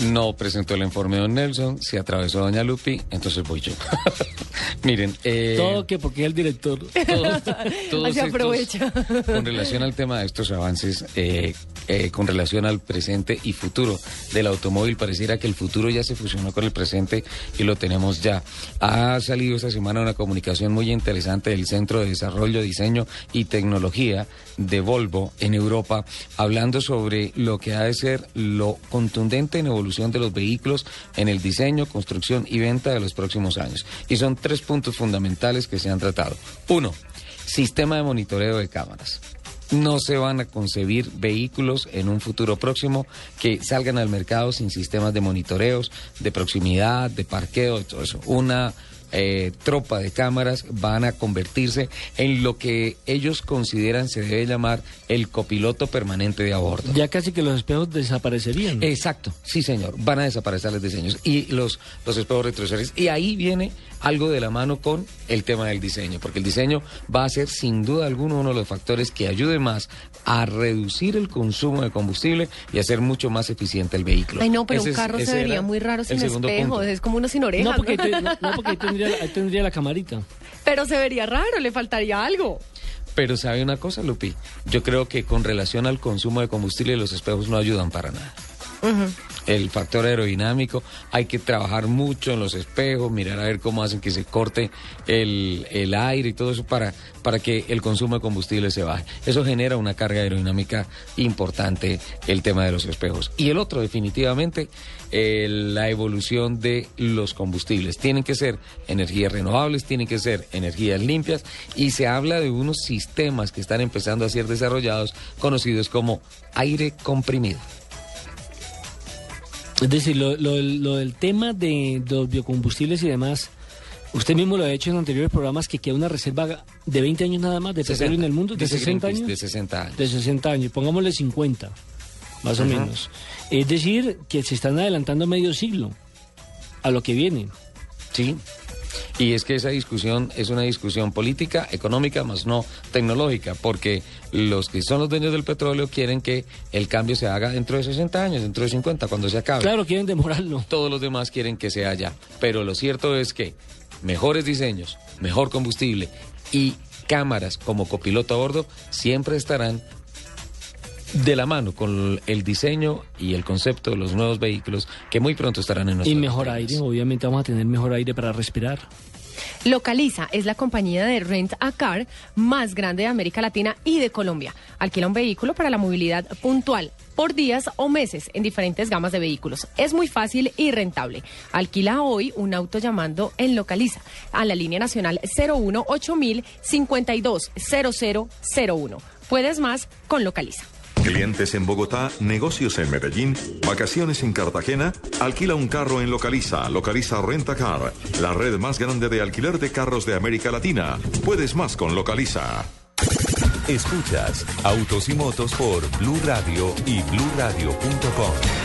No presentó el informe de Don Nelson, se atravesó Doña Lupi, entonces voy yo. Miren, eh, Todo que porque es el director. todos- todos Así estos- aprovecha. con relación al tema de estos avances, eh, eh, con relación al presente y futuro del automóvil, pareciera que el futuro ya se fusionó con el presente y lo tenemos ya. Ha salido esta semana una comunicación muy interesante del Centro de Desarrollo, Diseño y Tecnología de Volvo en Europa, hablando sobre lo que ha de ser lo contundente en de los vehículos en el diseño, construcción y venta de los próximos años. Y son tres puntos fundamentales que se han tratado. Uno, sistema de monitoreo de cámaras. No se van a concebir vehículos en un futuro próximo que salgan al mercado sin sistemas de monitoreos, de proximidad, de parqueo, de todo eso. Una eh, tropa de cámaras van a convertirse en lo que ellos consideran se debe llamar el copiloto permanente de a bordo. Ya casi que los espejos desaparecerían. Exacto, sí señor, van a desaparecer los diseños y los, los espejos retrovisores. Y ahí viene algo de la mano con el tema del diseño, porque el diseño va a ser sin duda alguno uno de los factores que ayude más a reducir el consumo de combustible y a hacer mucho más eficiente el vehículo. Ay, no, pero Ese un carro se vería muy raro sin segundo espejo. punto. Es como uno sin orejas. no, porque, ¿no? ahí te- no, no, porque ahí tendría, ahí tendría la camarita. Pero se vería raro, le faltaría algo. Pero sabe una cosa, Lupi, yo creo que con relación al consumo de combustible los espejos no ayudan para nada. El factor aerodinámico, hay que trabajar mucho en los espejos, mirar a ver cómo hacen que se corte el, el aire y todo eso para, para que el consumo de combustible se baje. Eso genera una carga aerodinámica importante, el tema de los espejos. Y el otro, definitivamente, eh, la evolución de los combustibles. Tienen que ser energías renovables, tienen que ser energías limpias y se habla de unos sistemas que están empezando a ser desarrollados conocidos como aire comprimido. Es decir, lo, lo- lo del tema de los biocombustibles y demás, usted mismo lo ha hecho en anteriores programas que queda una reserva de 20 años nada más de petróleo en el mundo, de Dice 60 Greenpeace, años. De 60 años. De 60 años, pongámosle 50, más o menos. Es decir, que se están adelantando medio siglo a lo que viene. Sí. Y es que esa discusión es una discusión política, económica, más no tecnológica, porque los que son los dueños del petróleo quieren que el cambio se haga dentro de 60 años, dentro de 50, cuando se acabe. Claro, quieren demorarlo. Todos los demás quieren que sea ya. Pero lo cierto es que mejores diseños, mejor combustible y cámaras como copiloto a bordo siempre estarán de la mano con el diseño y el concepto de los nuevos vehículos que muy pronto estarán en Y nuestras mejor aire, obviamente vamos a tener mejor aire para respirar. Localiza es la compañía de rent a car más grande de América Latina y de Colombia. Alquila un vehículo para la movilidad puntual por días o meses en diferentes gamas de vehículos. Es muy fácil y rentable. Alquila hoy un auto llamando en Localiza a la línea nacional 01 8000 52 0001. Puedes más con Localiza. Clientes en Bogotá, negocios en Medellín, vacaciones en Cartagena, alquila un carro en Localiza, Localiza Renta Car, la red más grande de alquiler de carros de América Latina. Puedes más con Localiza. Escuchas Autos y Motos por Blue Radio y BlueRadio.com.